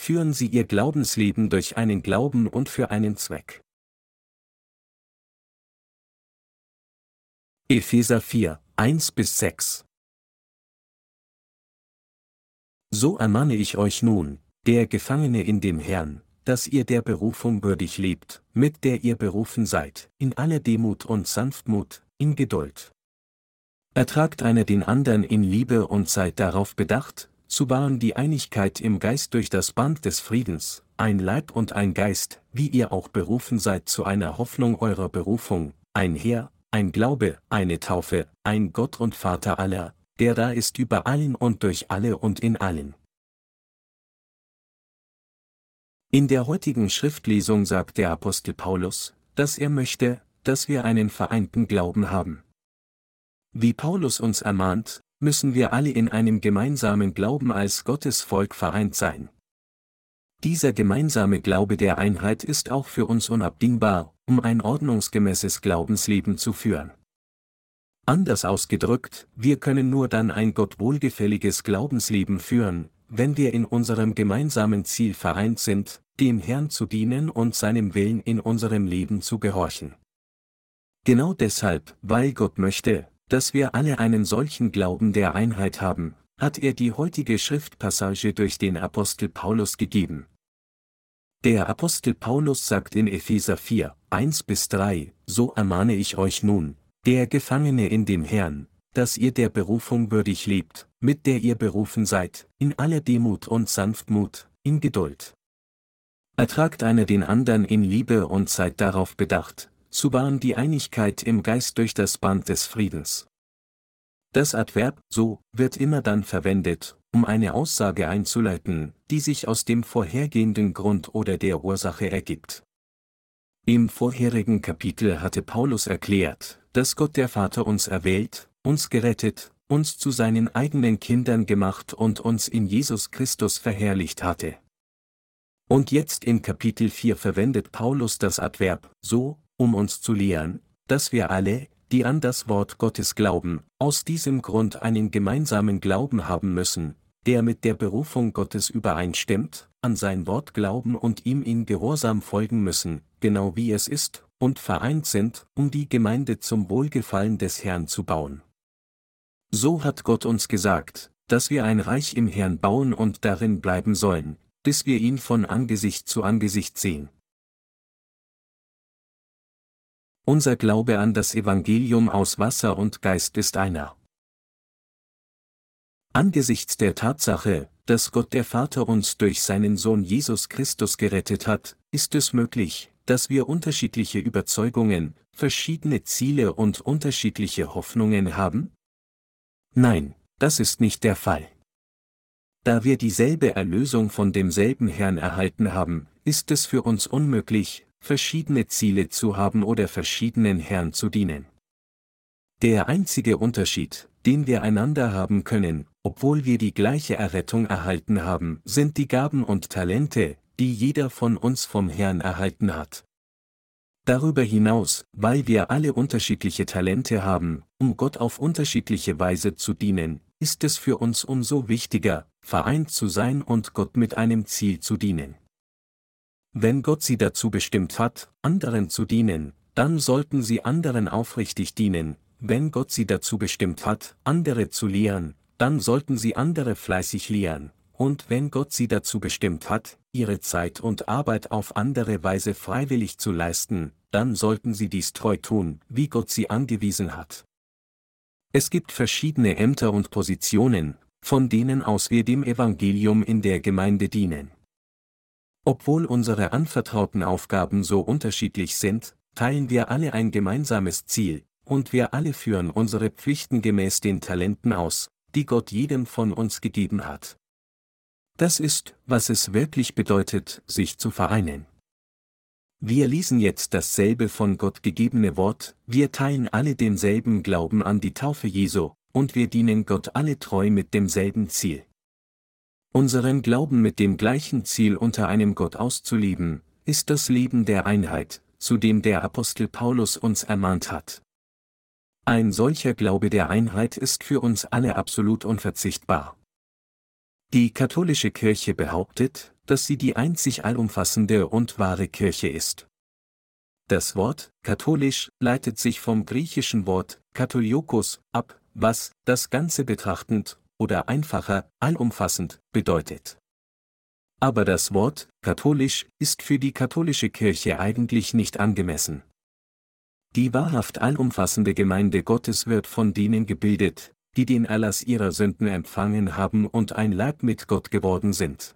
führen sie ihr Glaubensleben durch einen Glauben und für einen Zweck. Epheser 4, 1 bis 6 So ermahne ich euch nun, der Gefangene in dem Herrn, dass ihr der Berufung würdig lebt, mit der ihr berufen seid, in aller Demut und Sanftmut, in Geduld. Ertragt einer den anderen in Liebe und seid darauf bedacht, zu wahren die Einigkeit im Geist durch das Band des Friedens, ein Leib und ein Geist, wie ihr auch berufen seid zu einer Hoffnung eurer Berufung, ein Herr, ein Glaube, eine Taufe, ein Gott und Vater aller, der da ist über allen und durch alle und in allen. In der heutigen Schriftlesung sagt der Apostel Paulus, dass er möchte, dass wir einen vereinten Glauben haben. Wie Paulus uns ermahnt, müssen wir alle in einem gemeinsamen Glauben als Gottes Volk vereint sein. Dieser gemeinsame Glaube der Einheit ist auch für uns unabdingbar, um ein ordnungsgemäßes Glaubensleben zu führen. Anders ausgedrückt, wir können nur dann ein Gott wohlgefälliges Glaubensleben führen, wenn wir in unserem gemeinsamen Ziel vereint sind, dem Herrn zu dienen und seinem Willen in unserem Leben zu gehorchen. Genau deshalb, weil Gott möchte, dass wir alle einen solchen Glauben der Einheit haben, hat er die heutige Schriftpassage durch den Apostel Paulus gegeben. Der Apostel Paulus sagt in Epheser 4, 1 bis 3, so ermahne ich euch nun, der Gefangene in dem Herrn, dass ihr der Berufung würdig lebt, mit der ihr berufen seid, in aller Demut und Sanftmut, in Geduld. Ertragt einer den anderen in Liebe und seid darauf bedacht, zu wahren die Einigkeit im Geist durch das Band des Friedens. Das Adverb so wird immer dann verwendet, um eine Aussage einzuleiten, die sich aus dem vorhergehenden Grund oder der Ursache ergibt. Im vorherigen Kapitel hatte Paulus erklärt, dass Gott der Vater uns erwählt, uns gerettet, uns zu seinen eigenen Kindern gemacht und uns in Jesus Christus verherrlicht hatte. Und jetzt in Kapitel 4 verwendet Paulus das Adverb so, um uns zu lehren, dass wir alle, die an das Wort Gottes glauben, aus diesem Grund einen gemeinsamen Glauben haben müssen, der mit der Berufung Gottes übereinstimmt, an sein Wort glauben und ihm in Gehorsam folgen müssen, genau wie es ist, und vereint sind, um die Gemeinde zum Wohlgefallen des Herrn zu bauen. So hat Gott uns gesagt, dass wir ein Reich im Herrn bauen und darin bleiben sollen, bis wir ihn von Angesicht zu Angesicht sehen. Unser Glaube an das Evangelium aus Wasser und Geist ist einer. Angesichts der Tatsache, dass Gott der Vater uns durch seinen Sohn Jesus Christus gerettet hat, ist es möglich, dass wir unterschiedliche Überzeugungen, verschiedene Ziele und unterschiedliche Hoffnungen haben? Nein, das ist nicht der Fall. Da wir dieselbe Erlösung von demselben Herrn erhalten haben, ist es für uns unmöglich, verschiedene Ziele zu haben oder verschiedenen Herrn zu dienen. Der einzige Unterschied, den wir einander haben können, obwohl wir die gleiche Errettung erhalten haben, sind die Gaben und Talente, die jeder von uns vom Herrn erhalten hat. Darüber hinaus, weil wir alle unterschiedliche Talente haben, um Gott auf unterschiedliche Weise zu dienen, ist es für uns umso wichtiger, vereint zu sein und Gott mit einem Ziel zu dienen. Wenn Gott sie dazu bestimmt hat, anderen zu dienen, dann sollten sie anderen aufrichtig dienen, wenn Gott sie dazu bestimmt hat, andere zu lehren, dann sollten sie andere fleißig lehren, und wenn Gott sie dazu bestimmt hat, ihre Zeit und Arbeit auf andere Weise freiwillig zu leisten, dann sollten sie dies treu tun, wie Gott sie angewiesen hat. Es gibt verschiedene Ämter und Positionen, von denen aus wir dem Evangelium in der Gemeinde dienen. Obwohl unsere anvertrauten Aufgaben so unterschiedlich sind, teilen wir alle ein gemeinsames Ziel, und wir alle führen unsere Pflichten gemäß den Talenten aus, die Gott jedem von uns gegeben hat. Das ist, was es wirklich bedeutet, sich zu vereinen. Wir lesen jetzt dasselbe von Gott gegebene Wort, wir teilen alle denselben Glauben an die Taufe Jesu, und wir dienen Gott alle treu mit demselben Ziel. Unseren Glauben mit dem gleichen Ziel unter einem Gott auszuleben, ist das Leben der Einheit, zu dem der Apostel Paulus uns ermahnt hat. Ein solcher Glaube der Einheit ist für uns alle absolut unverzichtbar. Die katholische Kirche behauptet, dass sie die einzig allumfassende und wahre Kirche ist. Das Wort katholisch leitet sich vom griechischen Wort katholiokos ab, was das Ganze betrachtend oder einfacher allumfassend bedeutet. Aber das Wort katholisch ist für die katholische Kirche eigentlich nicht angemessen. Die wahrhaft allumfassende Gemeinde Gottes wird von denen gebildet, die den Erlass ihrer Sünden empfangen haben und ein Leib mit Gott geworden sind.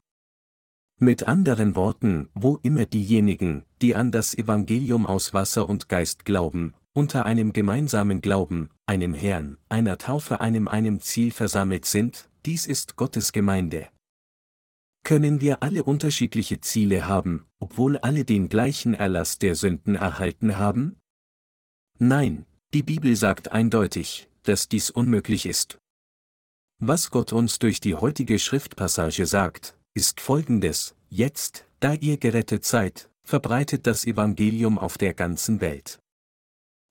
Mit anderen Worten, wo immer diejenigen, die an das Evangelium aus Wasser und Geist glauben, unter einem gemeinsamen Glauben, einem Herrn, einer Taufe, einem einem Ziel versammelt sind, dies ist Gottes Gemeinde. Können wir alle unterschiedliche Ziele haben, obwohl alle den gleichen Erlass der Sünden erhalten haben? Nein, die Bibel sagt eindeutig, dass dies unmöglich ist. Was Gott uns durch die heutige Schriftpassage sagt, ist folgendes, jetzt, da ihr gerettet seid, verbreitet das Evangelium auf der ganzen Welt.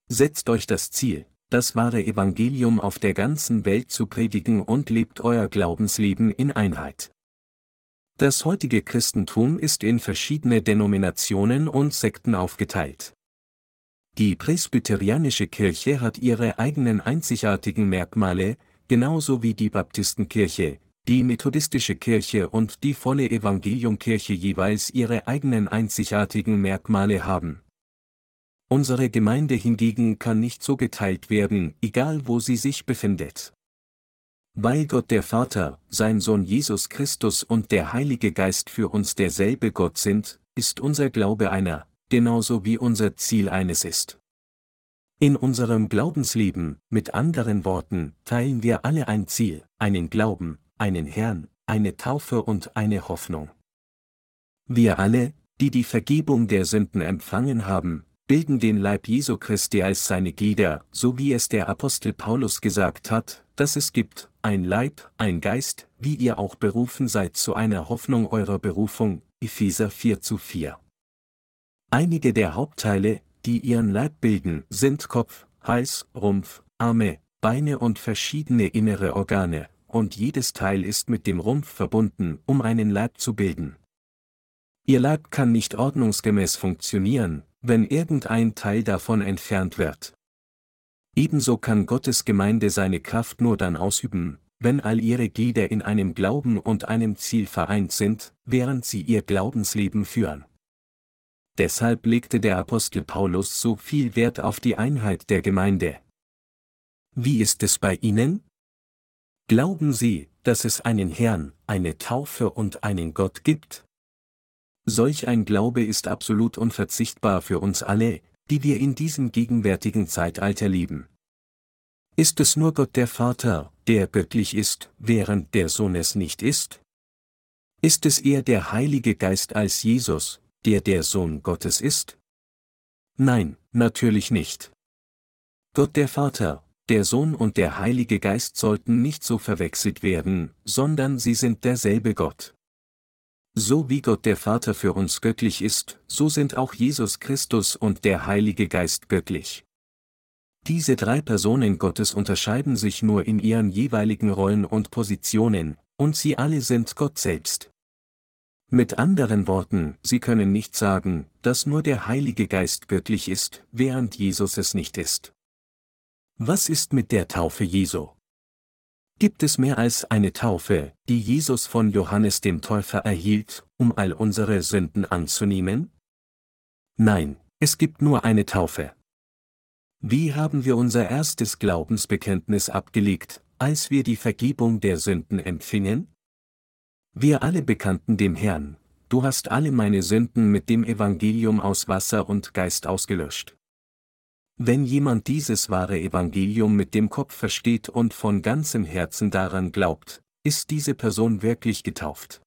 Setzt euch das Ziel, das wahre Evangelium auf der ganzen Welt zu predigen und lebt euer Glaubensleben in Einheit. Das heutige Christentum ist in verschiedene Denominationen und Sekten aufgeteilt. Die presbyterianische Kirche hat ihre eigenen einzigartigen Merkmale, genauso wie die Baptistenkirche, die methodistische Kirche und die volle Evangeliumkirche jeweils ihre eigenen einzigartigen Merkmale haben. Unsere Gemeinde hingegen kann nicht so geteilt werden, egal wo sie sich befindet. Weil Gott der Vater, sein Sohn Jesus Christus und der Heilige Geist für uns derselbe Gott sind, ist unser Glaube einer, genauso wie unser Ziel eines ist. In unserem Glaubensleben, mit anderen Worten, teilen wir alle ein Ziel, einen Glauben, einen Herrn, eine Taufe und eine Hoffnung. Wir alle, die die Vergebung der Sünden empfangen haben, bilden den Leib Jesu Christi als seine Glieder, so wie es der Apostel Paulus gesagt hat, dass es gibt, ein Leib, ein Geist, wie ihr auch berufen seid zu einer Hoffnung eurer Berufung, Epheser 4 zu 4. Einige der Hauptteile, die ihren Leib bilden, sind Kopf, Hals, Rumpf, Arme, Beine und verschiedene innere Organe, und jedes Teil ist mit dem Rumpf verbunden, um einen Leib zu bilden. Ihr Leib kann nicht ordnungsgemäß funktionieren, wenn irgendein Teil davon entfernt wird. Ebenso kann Gottes Gemeinde seine Kraft nur dann ausüben, wenn all ihre Glieder in einem Glauben und einem Ziel vereint sind, während sie ihr Glaubensleben führen. Deshalb legte der Apostel Paulus so viel Wert auf die Einheit der Gemeinde. Wie ist es bei Ihnen? Glauben Sie, dass es einen Herrn, eine Taufe und einen Gott gibt? Solch ein Glaube ist absolut unverzichtbar für uns alle, die wir in diesem gegenwärtigen Zeitalter leben. Ist es nur Gott der Vater, der göttlich ist, während der Sohn es nicht ist? Ist es eher der Heilige Geist als Jesus, der der Sohn Gottes ist? Nein, natürlich nicht. Gott der Vater, der Sohn und der Heilige Geist sollten nicht so verwechselt werden, sondern sie sind derselbe Gott. So wie Gott der Vater für uns göttlich ist, so sind auch Jesus Christus und der Heilige Geist göttlich. Diese drei Personen Gottes unterscheiden sich nur in ihren jeweiligen Rollen und Positionen, und sie alle sind Gott selbst. Mit anderen Worten, Sie können nicht sagen, dass nur der Heilige Geist göttlich ist, während Jesus es nicht ist. Was ist mit der Taufe Jesu? Gibt es mehr als eine Taufe, die Jesus von Johannes dem Täufer erhielt, um all unsere Sünden anzunehmen? Nein, es gibt nur eine Taufe. Wie haben wir unser erstes Glaubensbekenntnis abgelegt, als wir die Vergebung der Sünden empfingen? Wir alle bekannten dem Herrn, du hast alle meine Sünden mit dem Evangelium aus Wasser und Geist ausgelöscht. Wenn jemand dieses wahre Evangelium mit dem Kopf versteht und von ganzem Herzen daran glaubt, ist diese Person wirklich getauft.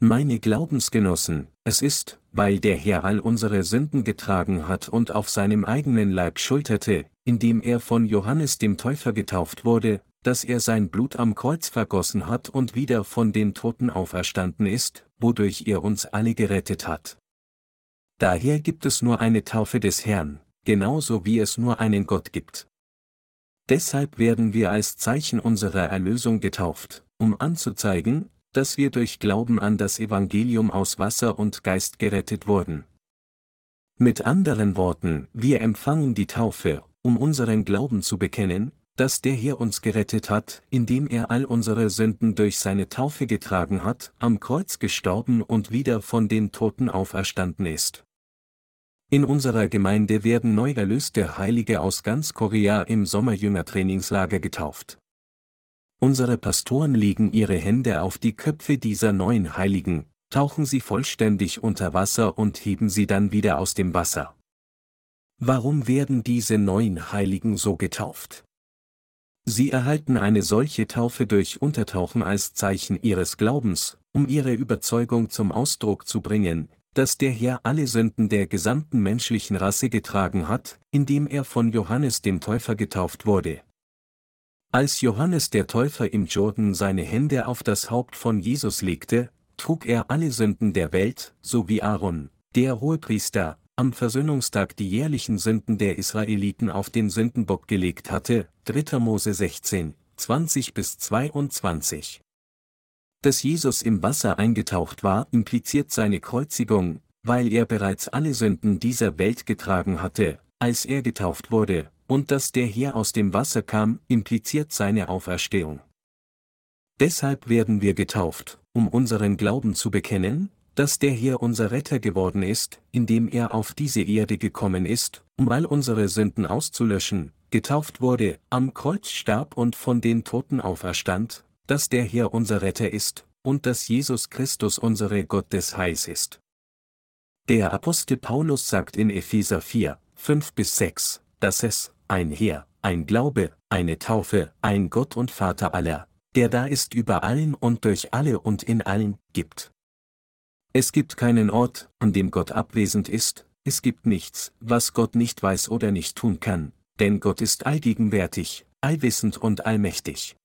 Meine Glaubensgenossen, es ist, weil der Herr all unsere Sünden getragen hat und auf seinem eigenen Leib schulterte, indem er von Johannes dem Täufer getauft wurde, dass er sein Blut am Kreuz vergossen hat und wieder von den Toten auferstanden ist, wodurch er uns alle gerettet hat. Daher gibt es nur eine Taufe des Herrn, genauso wie es nur einen Gott gibt. Deshalb werden wir als Zeichen unserer Erlösung getauft, um anzuzeigen, dass wir durch Glauben an das Evangelium aus Wasser und Geist gerettet wurden. Mit anderen Worten, wir empfangen die Taufe, um unseren Glauben zu bekennen, dass der Herr uns gerettet hat, indem er all unsere Sünden durch seine Taufe getragen hat, am Kreuz gestorben und wieder von den Toten auferstanden ist. In unserer Gemeinde werden neu erlöste Heilige aus ganz Korea im Sommerjüngertrainingslager getauft. Unsere Pastoren legen ihre Hände auf die Köpfe dieser neuen Heiligen, tauchen sie vollständig unter Wasser und heben sie dann wieder aus dem Wasser. Warum werden diese neuen Heiligen so getauft? Sie erhalten eine solche Taufe durch Untertauchen als Zeichen ihres Glaubens, um ihre Überzeugung zum Ausdruck zu bringen, dass der Herr alle Sünden der gesamten menschlichen Rasse getragen hat, indem er von Johannes dem Täufer getauft wurde. Als Johannes der Täufer im Jordan seine Hände auf das Haupt von Jesus legte, trug er alle Sünden der Welt, so wie Aaron, der Hohepriester, am Versöhnungstag die jährlichen Sünden der Israeliten auf den Sündenbock gelegt hatte, 3. Mose 16, 20 bis 22. Dass Jesus im Wasser eingetaucht war, impliziert seine Kreuzigung, weil er bereits alle Sünden dieser Welt getragen hatte, als er getauft wurde, und dass der Herr aus dem Wasser kam, impliziert seine Auferstehung. Deshalb werden wir getauft, um unseren Glauben zu bekennen, dass der Herr unser Retter geworden ist, indem er auf diese Erde gekommen ist, um all unsere Sünden auszulöschen, getauft wurde, am Kreuz starb und von den Toten auferstand, dass der Herr unser Retter ist, und dass Jesus Christus unsere Gott des Heils ist. Der Apostel Paulus sagt in Epheser 4, 5 bis 6, dass es, ein Herr, ein Glaube, eine Taufe, ein Gott und Vater aller, der da ist über allen und durch alle und in allen, gibt. Es gibt keinen Ort, an dem Gott abwesend ist, es gibt nichts, was Gott nicht weiß oder nicht tun kann, denn Gott ist allgegenwärtig, allwissend und allmächtig.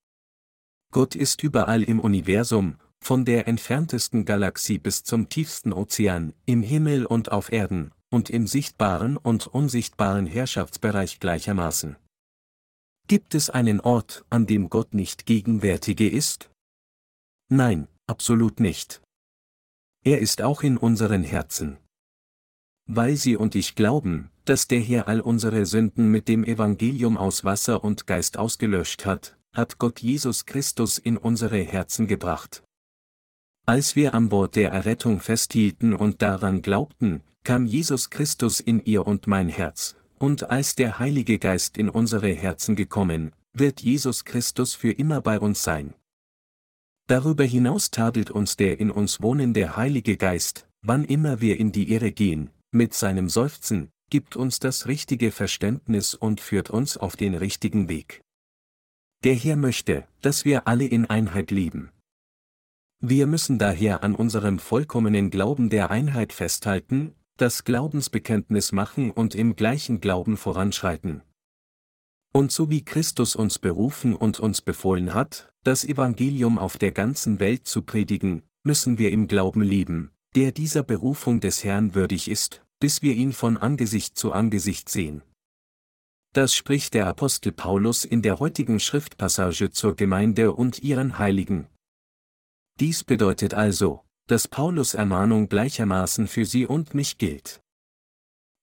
Gott ist überall im Universum, von der entferntesten Galaxie bis zum tiefsten Ozean, im Himmel und auf Erden, und im sichtbaren und unsichtbaren Herrschaftsbereich gleichermaßen. Gibt es einen Ort, an dem Gott nicht gegenwärtige ist? Nein, absolut nicht. Er ist auch in unseren Herzen. Weil Sie und ich glauben, dass der Herr all unsere Sünden mit dem Evangelium aus Wasser und Geist ausgelöscht hat, hat Gott Jesus Christus in unsere Herzen gebracht. Als wir am Wort der Errettung festhielten und daran glaubten, kam Jesus Christus in ihr und mein Herz, und als der Heilige Geist in unsere Herzen gekommen, wird Jesus Christus für immer bei uns sein. Darüber hinaus tadelt uns der in uns wohnende Heilige Geist, wann immer wir in die Irre gehen, mit seinem Seufzen, gibt uns das richtige Verständnis und führt uns auf den richtigen Weg. Der Herr möchte, dass wir alle in Einheit leben. Wir müssen daher an unserem vollkommenen Glauben der Einheit festhalten, das Glaubensbekenntnis machen und im gleichen Glauben voranschreiten. Und so wie Christus uns berufen und uns befohlen hat, das Evangelium auf der ganzen Welt zu predigen, müssen wir im Glauben leben, der dieser Berufung des Herrn würdig ist, bis wir ihn von Angesicht zu Angesicht sehen. Das spricht der Apostel Paulus in der heutigen Schriftpassage zur Gemeinde und ihren Heiligen. Dies bedeutet also, dass Paulus Ermahnung gleichermaßen für sie und mich gilt.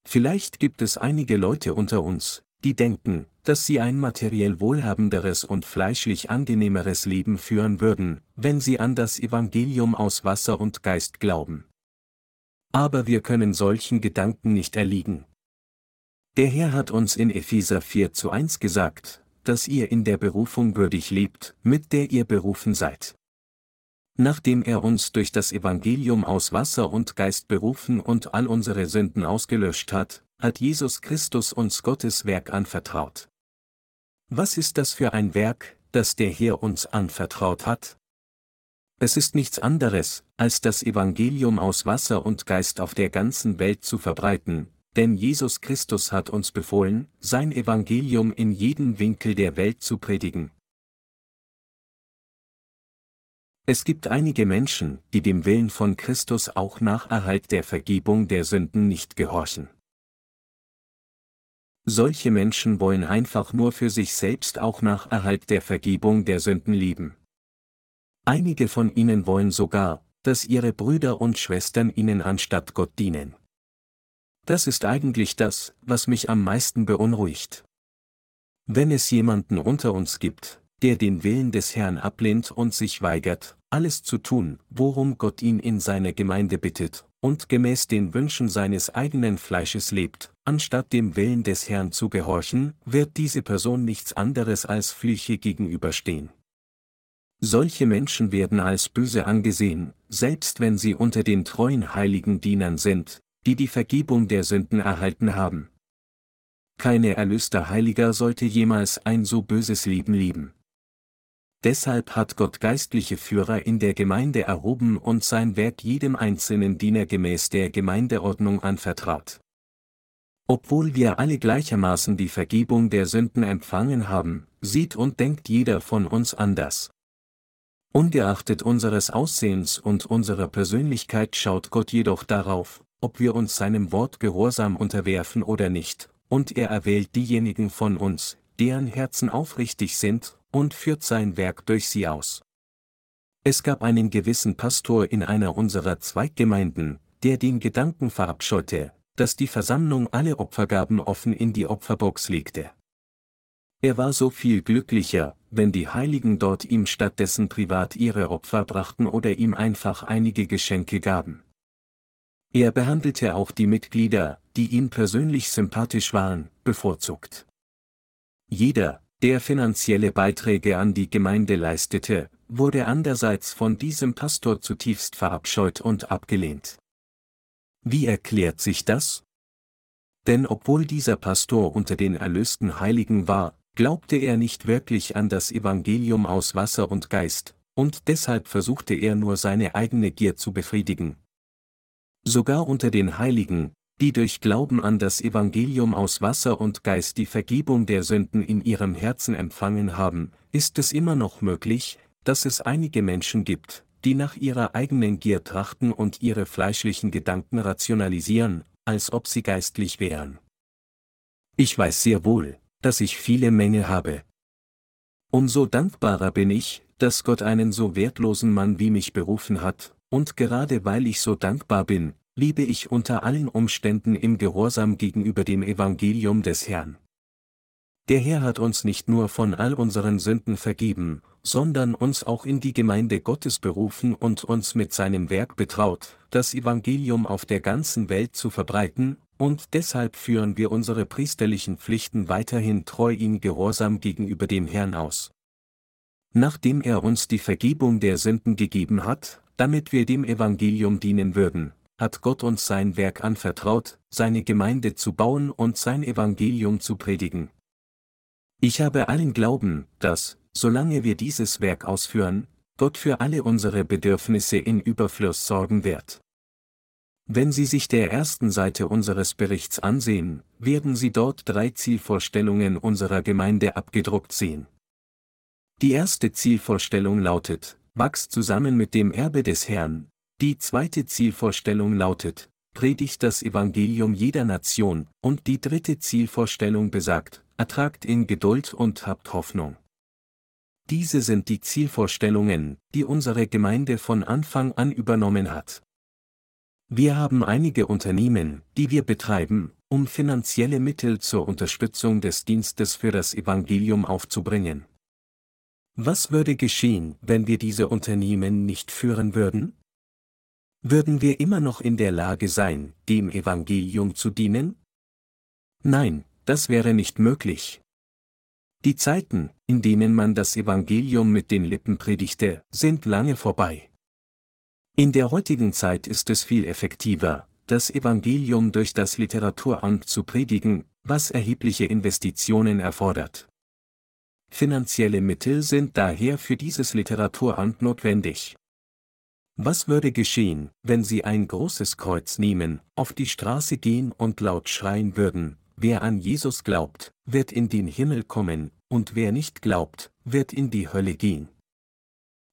Vielleicht gibt es einige Leute unter uns, die denken, dass sie ein materiell wohlhabenderes und fleischlich angenehmeres Leben führen würden, wenn sie an das Evangelium aus Wasser und Geist glauben. Aber wir können solchen Gedanken nicht erliegen. Der Herr hat uns in Epheser 4 zu 1 gesagt, dass ihr in der Berufung würdig lebt, mit der ihr berufen seid. Nachdem er uns durch das Evangelium aus Wasser und Geist berufen und all unsere Sünden ausgelöscht hat, hat Jesus Christus uns Gottes Werk anvertraut. Was ist das für ein Werk, das der Herr uns anvertraut hat? Es ist nichts anderes, als das Evangelium aus Wasser und Geist auf der ganzen Welt zu verbreiten, denn Jesus Christus hat uns befohlen, sein Evangelium in jedem Winkel der Welt zu predigen. Es gibt einige Menschen, die dem Willen von Christus auch nach Erhalt der Vergebung der Sünden nicht gehorchen. Solche Menschen wollen einfach nur für sich selbst auch nach Erhalt der Vergebung der Sünden leben. Einige von ihnen wollen sogar, dass ihre Brüder und Schwestern ihnen anstatt Gott dienen. Das ist eigentlich das, was mich am meisten beunruhigt. Wenn es jemanden unter uns gibt, der den Willen des Herrn ablehnt und sich weigert, alles zu tun, worum Gott ihn in seiner Gemeinde bittet, und gemäß den Wünschen seines eigenen Fleisches lebt, anstatt dem Willen des Herrn zu gehorchen, wird diese Person nichts anderes als Flüche gegenüberstehen. Solche Menschen werden als böse angesehen, selbst wenn sie unter den treuen heiligen Dienern sind, die die Vergebung der Sünden erhalten haben. Keine erlöster Heiliger sollte jemals ein so böses Leben leben. Deshalb hat Gott geistliche Führer in der Gemeinde erhoben und sein Werk jedem einzelnen Diener gemäß der Gemeindeordnung anvertraut. Obwohl wir alle gleichermaßen die Vergebung der Sünden empfangen haben, sieht und denkt jeder von uns anders. Ungeachtet unseres Aussehens und unserer Persönlichkeit schaut Gott jedoch darauf, ob wir uns seinem Wort gehorsam unterwerfen oder nicht, und er erwählt diejenigen von uns, deren Herzen aufrichtig sind und führt sein Werk durch sie aus. Es gab einen gewissen Pastor in einer unserer Zweiggemeinden, der den Gedanken verabscheute, dass die Versammlung alle Opfergaben offen in die Opferbox legte. Er war so viel glücklicher, wenn die Heiligen dort ihm stattdessen privat ihre Opfer brachten oder ihm einfach einige Geschenke gaben. Er behandelte auch die Mitglieder, die ihm persönlich sympathisch waren, bevorzugt. Jeder, der finanzielle Beiträge an die Gemeinde leistete, wurde andererseits von diesem Pastor zutiefst verabscheut und abgelehnt. Wie erklärt sich das? Denn obwohl dieser Pastor unter den erlösten Heiligen war, glaubte er nicht wirklich an das Evangelium aus Wasser und Geist, und deshalb versuchte er nur seine eigene Gier zu befriedigen. Sogar unter den Heiligen, die durch Glauben an das Evangelium aus Wasser und Geist die Vergebung der Sünden in ihrem Herzen empfangen haben, ist es immer noch möglich, dass es einige Menschen gibt, die nach ihrer eigenen Gier trachten und ihre fleischlichen Gedanken rationalisieren, als ob sie geistlich wären. Ich weiß sehr wohl, dass ich viele Menge habe. Umso dankbarer bin ich, dass Gott einen so wertlosen Mann wie mich berufen hat, und gerade weil ich so dankbar bin, liebe ich unter allen Umständen im Gehorsam gegenüber dem Evangelium des Herrn. Der Herr hat uns nicht nur von all unseren Sünden vergeben, sondern uns auch in die Gemeinde Gottes berufen und uns mit seinem Werk betraut, das Evangelium auf der ganzen Welt zu verbreiten, und deshalb führen wir unsere priesterlichen Pflichten weiterhin treu in Gehorsam gegenüber dem Herrn aus. Nachdem er uns die Vergebung der Sünden gegeben hat, damit wir dem Evangelium dienen würden, hat Gott uns sein Werk anvertraut, seine Gemeinde zu bauen und sein Evangelium zu predigen. Ich habe allen Glauben, dass, solange wir dieses Werk ausführen, Gott für alle unsere Bedürfnisse in Überfluss sorgen wird. Wenn Sie sich der ersten Seite unseres Berichts ansehen, werden Sie dort drei Zielvorstellungen unserer Gemeinde abgedruckt sehen. Die erste Zielvorstellung lautet, wachs zusammen mit dem Erbe des Herrn, die zweite Zielvorstellung lautet, predigt das Evangelium jeder Nation, und die dritte Zielvorstellung besagt, ertragt in Geduld und habt Hoffnung. Diese sind die Zielvorstellungen, die unsere Gemeinde von Anfang an übernommen hat. Wir haben einige Unternehmen, die wir betreiben, um finanzielle Mittel zur Unterstützung des Dienstes für das Evangelium aufzubringen. Was würde geschehen, wenn wir diese Unternehmen nicht führen würden? Würden wir immer noch in der Lage sein, dem Evangelium zu dienen? Nein, das wäre nicht möglich. Die Zeiten, in denen man das Evangelium mit den Lippen predigte, sind lange vorbei. In der heutigen Zeit ist es viel effektiver, das Evangelium durch das Literaturamt zu predigen, was erhebliche Investitionen erfordert. Finanzielle Mittel sind daher für dieses Literaturamt notwendig. Was würde geschehen, wenn Sie ein großes Kreuz nehmen, auf die Straße gehen und laut schreien würden, wer an Jesus glaubt, wird in den Himmel kommen, und wer nicht glaubt, wird in die Hölle gehen.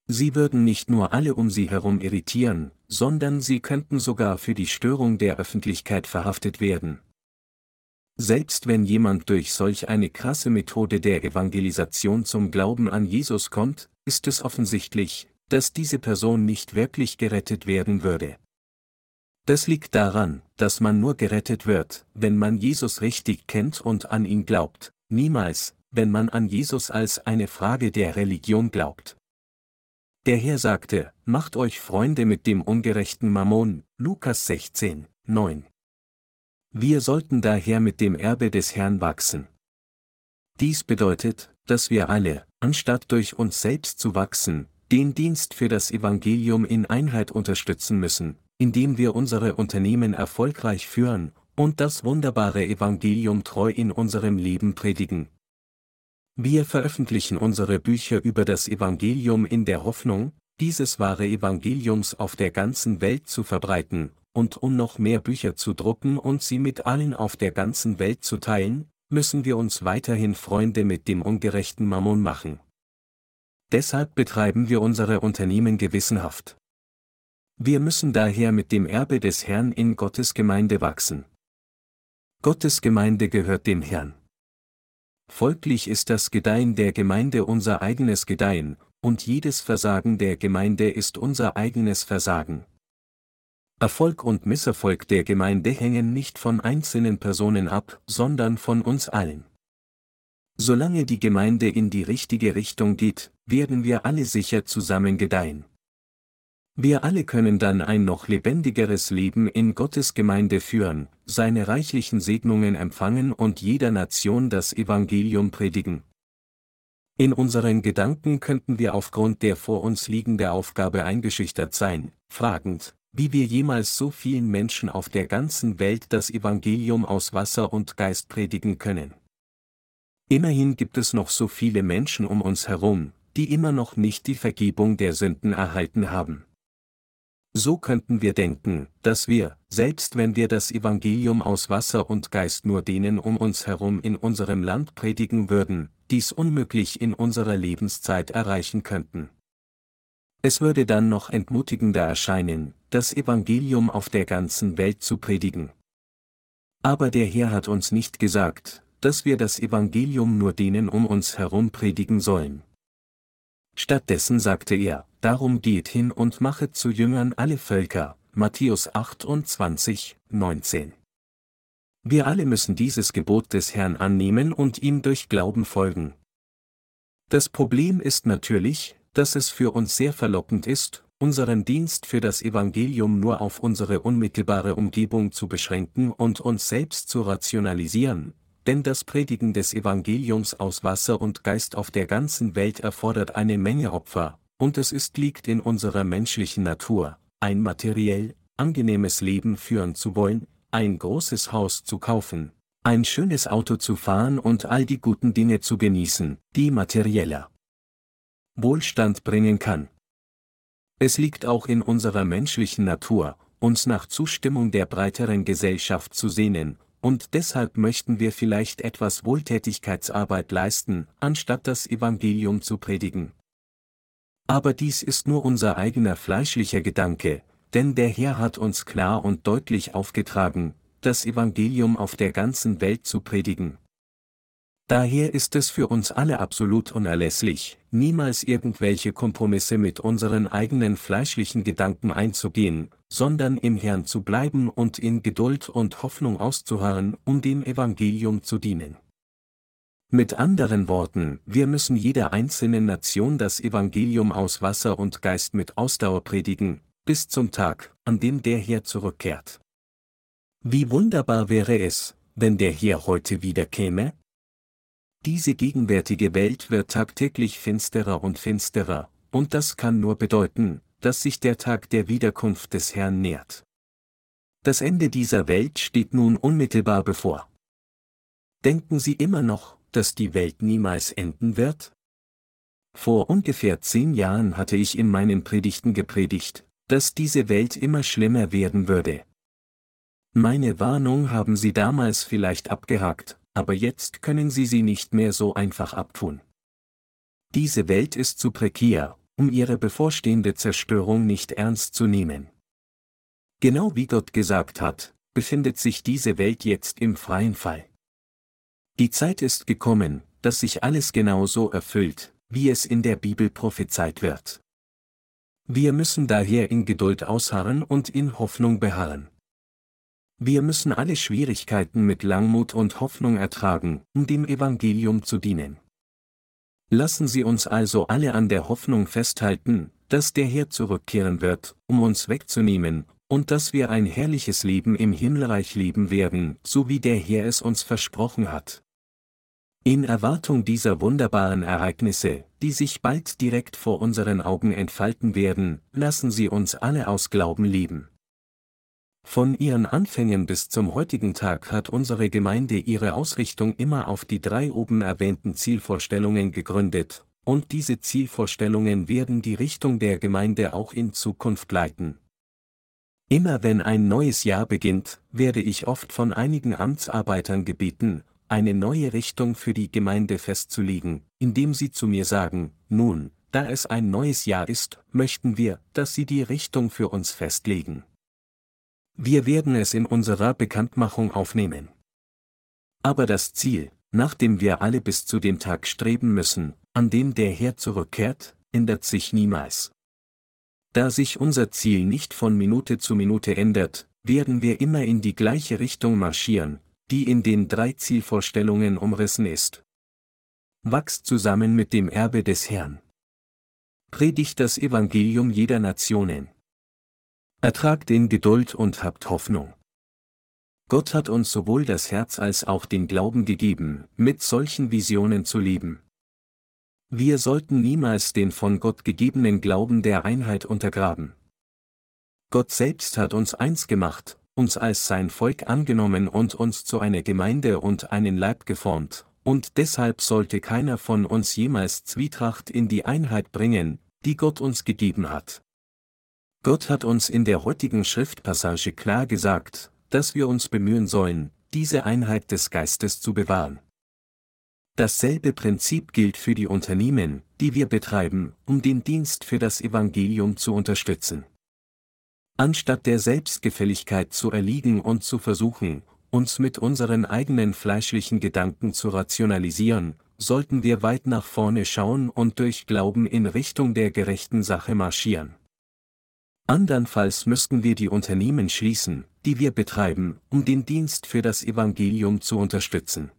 Sie würden nicht nur alle um Sie herum irritieren, sondern Sie könnten sogar für die Störung der Öffentlichkeit verhaftet werden. Selbst wenn jemand durch solch eine krasse Methode der Evangelisation zum Glauben an Jesus kommt, ist es offensichtlich, dass diese Person nicht wirklich gerettet werden würde. Das liegt daran, dass man nur gerettet wird, wenn man Jesus richtig kennt und an ihn glaubt, niemals, wenn man an Jesus als eine Frage der Religion glaubt. Der Herr sagte, macht euch Freunde mit dem ungerechten Mammon, Lukas 16, 9. Wir sollten daher mit dem Erbe des Herrn wachsen. Dies bedeutet, dass wir alle, anstatt durch uns selbst zu wachsen, den Dienst für das Evangelium in Einheit unterstützen müssen, indem wir unsere Unternehmen erfolgreich führen und das wunderbare Evangelium treu in unserem Leben predigen. Wir veröffentlichen unsere Bücher über das Evangelium in der Hoffnung, dieses wahre Evangeliums auf der ganzen Welt zu verbreiten, und um noch mehr Bücher zu drucken und sie mit allen auf der ganzen Welt zu teilen, müssen wir uns weiterhin Freunde mit dem ungerechten Mammon machen. Deshalb betreiben wir unsere Unternehmen gewissenhaft. Wir müssen daher mit dem Erbe des Herrn in Gottes Gemeinde wachsen. Gottes Gemeinde gehört dem Herrn. Folglich ist das Gedeihen der Gemeinde unser eigenes Gedeihen, und jedes Versagen der Gemeinde ist unser eigenes Versagen. Erfolg und Misserfolg der Gemeinde hängen nicht von einzelnen Personen ab, sondern von uns allen. Solange die Gemeinde in die richtige Richtung geht, werden wir alle sicher zusammen gedeihen. Wir alle können dann ein noch lebendigeres Leben in Gottes Gemeinde führen, seine reichlichen Segnungen empfangen und jeder Nation das Evangelium predigen. In unseren Gedanken könnten wir aufgrund der vor uns liegenden Aufgabe eingeschüchtert sein, fragend, wie wir jemals so vielen Menschen auf der ganzen Welt das Evangelium aus Wasser und Geist predigen können. Immerhin gibt es noch so viele Menschen um uns herum, die immer noch nicht die Vergebung der Sünden erhalten haben. So könnten wir denken, dass wir, selbst wenn wir das Evangelium aus Wasser und Geist nur denen um uns herum in unserem Land predigen würden, dies unmöglich in unserer Lebenszeit erreichen könnten. Es würde dann noch entmutigender erscheinen, das Evangelium auf der ganzen Welt zu predigen. Aber der Herr hat uns nicht gesagt, dass wir das Evangelium nur denen um uns herum predigen sollen. Stattdessen sagte er, darum geht hin und machet zu Jüngern alle Völker, Matthäus 28, 19. Wir alle müssen dieses Gebot des Herrn annehmen und ihm durch Glauben folgen. Das Problem ist natürlich, dass es für uns sehr verlockend ist, unseren Dienst für das Evangelium nur auf unsere unmittelbare Umgebung zu beschränken und uns selbst zu rationalisieren, denn das Predigen des Evangeliums aus Wasser und Geist auf der ganzen Welt erfordert eine Menge Opfer, und es ist liegt in unserer menschlichen Natur, ein materiell, angenehmes Leben führen zu wollen, ein großes Haus zu kaufen, ein schönes Auto zu fahren und all die guten Dinge zu genießen, die materieller Wohlstand bringen kann. Es liegt auch in unserer menschlichen Natur, uns nach Zustimmung der breiteren Gesellschaft zu sehnen, und deshalb möchten wir vielleicht etwas Wohltätigkeitsarbeit leisten, anstatt das Evangelium zu predigen. Aber dies ist nur unser eigener fleischlicher Gedanke, denn der Herr hat uns klar und deutlich aufgetragen, das Evangelium auf der ganzen Welt zu predigen. Daher ist es für uns alle absolut unerlässlich, niemals irgendwelche Kompromisse mit unseren eigenen fleischlichen Gedanken einzugehen, sondern im Herrn zu bleiben und in Geduld und Hoffnung auszuharren, um dem Evangelium zu dienen. Mit anderen Worten, wir müssen jeder einzelnen Nation das Evangelium aus Wasser und Geist mit Ausdauer predigen, bis zum Tag, an dem der Herr zurückkehrt. Wie wunderbar wäre es, wenn der Herr heute wieder käme? Diese gegenwärtige Welt wird tagtäglich finsterer und finsterer, und das kann nur bedeuten, dass sich der Tag der Wiederkunft des Herrn nähert. Das Ende dieser Welt steht nun unmittelbar bevor. Denken Sie immer noch, dass die Welt niemals enden wird? Vor ungefähr zehn Jahren hatte ich in meinen Predigten gepredigt, dass diese Welt immer schlimmer werden würde. Meine Warnung haben Sie damals vielleicht abgehakt, aber jetzt können Sie sie nicht mehr so einfach abtun. Diese Welt ist zu prekär, um ihre bevorstehende Zerstörung nicht ernst zu nehmen. Genau wie Gott gesagt hat, befindet sich diese Welt jetzt im freien Fall. Die Zeit ist gekommen, dass sich alles genau so erfüllt, wie es in der Bibel prophezeit wird. Wir müssen daher in Geduld ausharren und in Hoffnung beharren. Wir müssen alle Schwierigkeiten mit Langmut und Hoffnung ertragen, um dem Evangelium zu dienen. Lassen Sie uns also alle an der Hoffnung festhalten, dass der Herr zurückkehren wird, um uns wegzunehmen, und dass wir ein herrliches Leben im Himmelreich leben werden, so wie der Herr es uns versprochen hat. In Erwartung dieser wunderbaren Ereignisse, die sich bald direkt vor unseren Augen entfalten werden, lassen Sie uns alle aus Glauben leben. Von ihren Anfängen bis zum heutigen Tag hat unsere Gemeinde ihre Ausrichtung immer auf die drei oben erwähnten Zielvorstellungen gegründet, und diese Zielvorstellungen werden die Richtung der Gemeinde auch in Zukunft leiten. Immer wenn ein neues Jahr beginnt, werde ich oft von einigen Amtsarbeitern gebeten, eine neue Richtung für die Gemeinde festzulegen, indem sie zu mir sagen, nun, da es ein neues Jahr ist, möchten wir, dass Sie die Richtung für uns festlegen. Wir werden es in unserer Bekanntmachung aufnehmen. Aber das Ziel, nach dem wir alle bis zu dem Tag streben müssen, an dem der Herr zurückkehrt, ändert sich niemals. Da sich unser Ziel nicht von Minute zu Minute ändert, werden wir immer in die gleiche Richtung marschieren, die in den drei Zielvorstellungen umrissen ist. Wachst zusammen mit dem Erbe des Herrn. Predigt das Evangelium jeder Nationen. Ertragt in Geduld und habt Hoffnung. Gott hat uns sowohl das Herz als auch den Glauben gegeben, mit solchen Visionen zu leben. Wir sollten niemals den von Gott gegebenen Glauben der Einheit untergraben. Gott selbst hat uns eins gemacht, uns als sein Volk angenommen und uns zu einer Gemeinde und einen Leib geformt, und deshalb sollte keiner von uns jemals Zwietracht in die Einheit bringen, die Gott uns gegeben hat. Gott hat uns in der heutigen Schriftpassage klar gesagt, dass wir uns bemühen sollen, diese Einheit des Geistes zu bewahren. Dasselbe Prinzip gilt für die Unternehmen, die wir betreiben, um den Dienst für das Evangelium zu unterstützen. Anstatt der Selbstgefälligkeit zu erliegen und zu versuchen, uns mit unseren eigenen fleischlichen Gedanken zu rationalisieren, sollten wir weit nach vorne schauen und durch Glauben in Richtung der gerechten Sache marschieren. Andernfalls müssten wir die Unternehmen schließen, die wir betreiben, um den Dienst für das Evangelium zu unterstützen.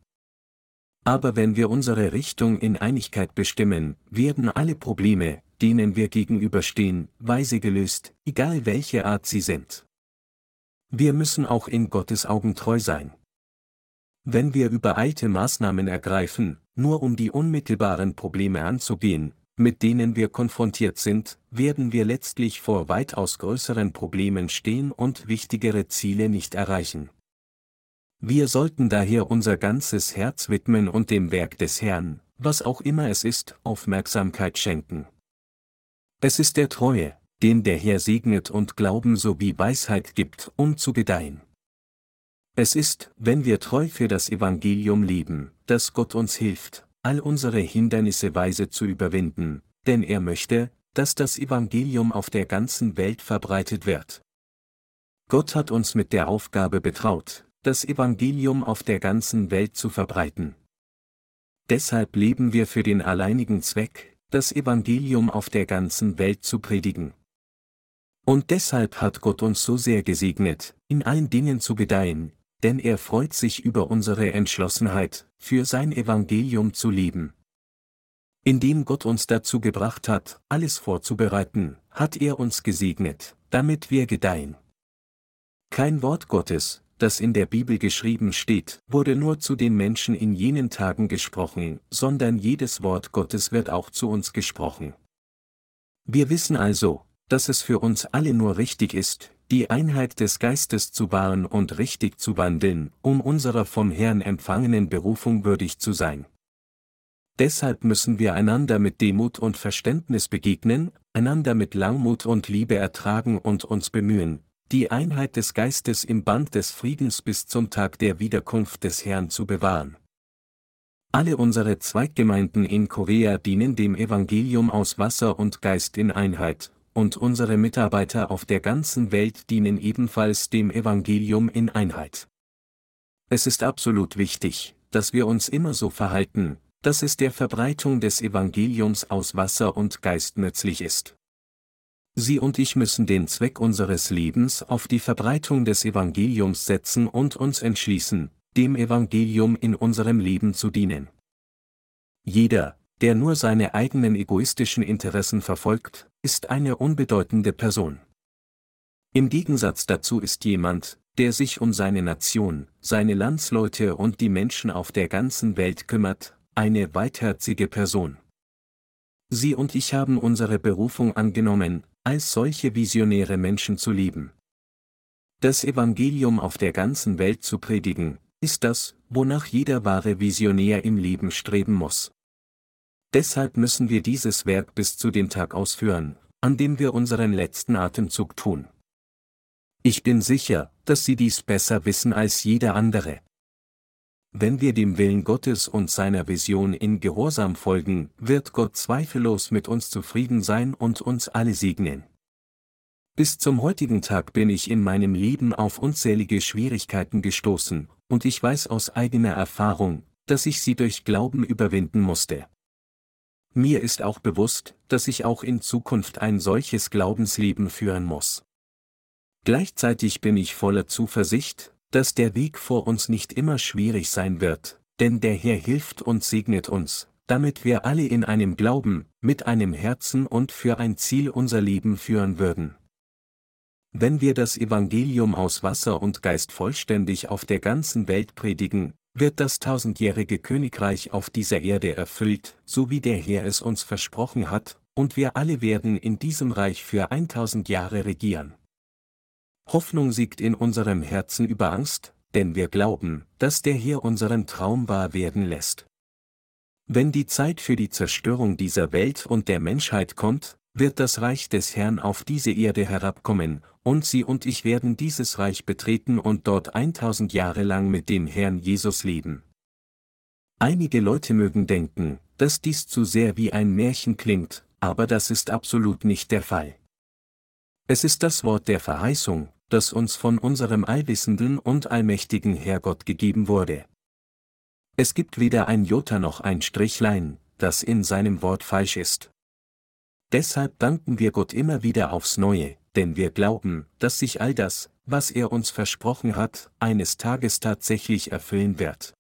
Aber wenn wir unsere Richtung in Einigkeit bestimmen, werden alle Probleme, denen wir gegenüberstehen, weise gelöst, egal welche Art sie sind. Wir müssen auch in Gottes Augen treu sein. Wenn wir übereilte Maßnahmen ergreifen, nur um die unmittelbaren Probleme anzugehen, mit denen wir konfrontiert sind, werden wir letztlich vor weitaus größeren Problemen stehen und wichtigere Ziele nicht erreichen. Wir sollten daher unser ganzes Herz widmen und dem Werk des Herrn, was auch immer es ist, Aufmerksamkeit schenken. Es ist der Treue, den der Herr segnet und Glauben sowie Weisheit gibt, um zu gedeihen. Es ist, wenn wir treu für das Evangelium leben, dass Gott uns hilft, all unsere Hindernisse weise zu überwinden, denn er möchte, dass das Evangelium auf der ganzen Welt verbreitet wird. Gott hat uns mit der Aufgabe betraut, das Evangelium auf der ganzen Welt zu verbreiten. Deshalb leben wir für den alleinigen Zweck, das Evangelium auf der ganzen Welt zu predigen. Und deshalb hat Gott uns so sehr gesegnet, in allen Dingen zu gedeihen, denn er freut sich über unsere Entschlossenheit, für sein Evangelium zu leben. Indem Gott uns dazu gebracht hat, alles vorzubereiten, hat er uns gesegnet, damit wir gedeihen. Kein Wort Gottes, das in der Bibel geschrieben steht, wurde nur zu den Menschen in jenen Tagen gesprochen, sondern jedes Wort Gottes wird auch zu uns gesprochen. Wir wissen also, dass es für uns alle nur richtig ist, die Einheit des Geistes zu wahren und richtig zu wandeln, um unserer vom Herrn empfangenen Berufung würdig zu sein. Deshalb müssen wir einander mit Demut und Verständnis begegnen, einander mit Langmut und Liebe ertragen und uns bemühen, die Einheit des Geistes im Band des Friedens bis zum Tag der Wiederkunft des Herrn zu bewahren. Alle unsere Zweiggemeinden in Korea dienen dem Evangelium aus Wasser und Geist in Einheit, und unsere Mitarbeiter auf der ganzen Welt dienen ebenfalls dem Evangelium in Einheit. Es ist absolut wichtig, dass wir uns immer so verhalten, dass es der Verbreitung des Evangeliums aus Wasser und Geist nützlich ist. Sie und ich müssen den Zweck unseres Lebens auf die Verbreitung des Evangeliums setzen und uns entschließen, dem Evangelium in unserem Leben zu dienen. Jeder, der nur seine eigenen egoistischen Interessen verfolgt, ist eine unbedeutende Person. Im Gegensatz dazu ist jemand, der sich um seine Nation, seine Landsleute und die Menschen auf der ganzen Welt kümmert, eine weitherzige Person. Sie und ich haben unsere Berufung angenommen, als solche visionäre Menschen zu lieben. Das Evangelium auf der ganzen Welt zu predigen, ist das, wonach jeder wahre Visionär im Leben streben muss. Deshalb müssen wir dieses Werk bis zu dem Tag ausführen, an dem wir unseren letzten Atemzug tun. Ich bin sicher, dass Sie dies besser wissen als jeder andere. Wenn wir dem Willen Gottes und seiner Vision in Gehorsam folgen, wird Gott zweifellos mit uns zufrieden sein und uns alle segnen. Bis zum heutigen Tag bin ich in meinem Leben auf unzählige Schwierigkeiten gestoßen, und ich weiß aus eigener Erfahrung, dass ich sie durch Glauben überwinden musste. Mir ist auch bewusst, dass ich auch in Zukunft ein solches Glaubensleben führen muss. Gleichzeitig bin ich voller Zuversicht, dass der Weg vor uns nicht immer schwierig sein wird, denn der Herr hilft und segnet uns, damit wir alle in einem Glauben, mit einem Herzen und für ein Ziel unser Leben führen würden. Wenn wir das Evangelium aus Wasser und Geist vollständig auf der ganzen Welt predigen, wird das tausendjährige Königreich auf dieser Erde erfüllt, so wie der Herr es uns versprochen hat, und wir alle werden in diesem Reich für 1000 Jahre regieren. Hoffnung siegt in unserem Herzen über Angst, denn wir glauben, dass der Herr unseren Traum wahr werden lässt. Wenn die Zeit für die Zerstörung dieser Welt und der Menschheit kommt, wird das Reich des Herrn auf diese Erde herabkommen, und Sie und ich werden dieses Reich betreten und dort 1000 Jahre lang mit dem Herrn Jesus leben. Einige Leute mögen denken, dass dies zu sehr wie ein Märchen klingt, aber das ist absolut nicht der Fall. Es ist das Wort der Verheißung, das uns von unserem allwissenden und allmächtigen Herrgott gegeben wurde. Es gibt weder ein Jota noch ein Strichlein, das in seinem Wort falsch ist. Deshalb danken wir Gott immer wieder aufs Neue, denn wir glauben, dass sich all das, was er uns versprochen hat, eines Tages tatsächlich erfüllen wird.